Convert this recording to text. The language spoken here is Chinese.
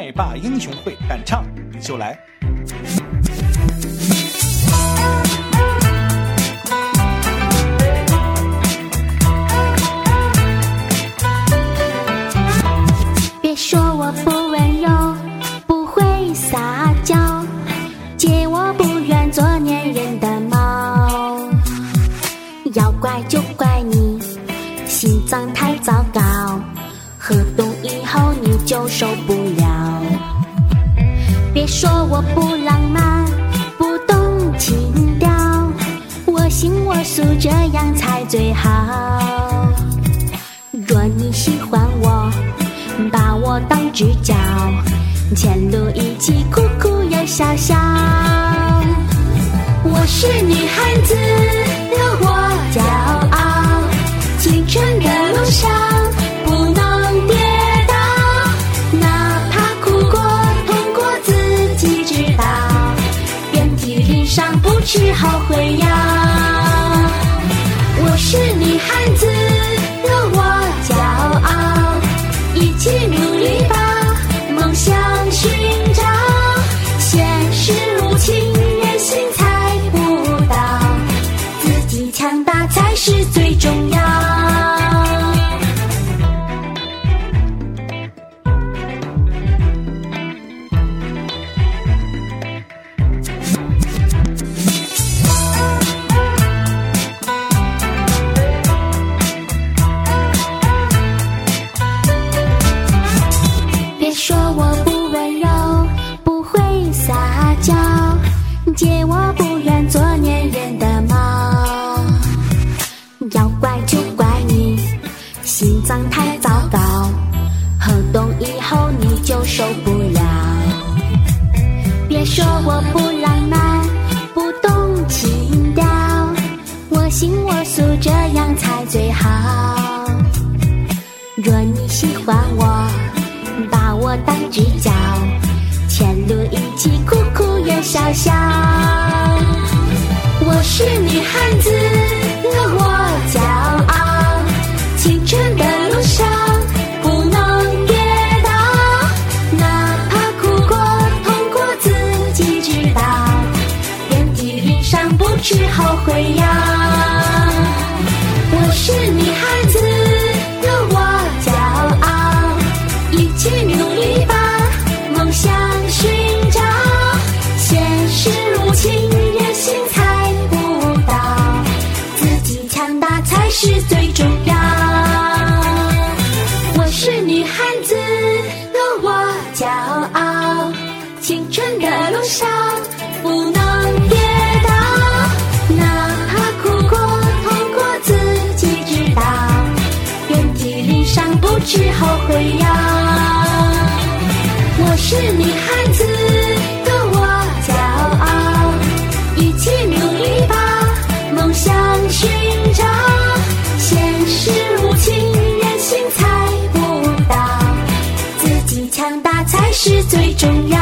麦霸英雄会，敢唱你就来。别说我不温柔，不会撒娇，借我不愿做粘人的猫。要怪就怪你心脏太糟糕，喝多以后你就受不了。说我不浪漫，不懂情调，我行我素这样才最好。若你喜欢我，把我当知交，前路一起哭哭又笑笑。我是女汉子，有我骄傲，会摇。我是女汉子，有我骄傲，一起努力把梦想寻找。现实无情，人心猜不到，自己强大才是最重要。说我不浪漫，不懂情调，我行我素这样才最好。若你喜欢我，把我当知交，前路一起哭哭又笑笑。我是女汉子，伤不知后悔药。我是女汉子，有我骄傲，一起努力把梦想寻找。现实无情，人心猜不到，自己强大才是最重要。我是女汉子，有我骄傲，青春的路上女汉子，的我骄傲，一起努力吧梦想寻找。现实无情，人心猜不到，自己强大才是最重要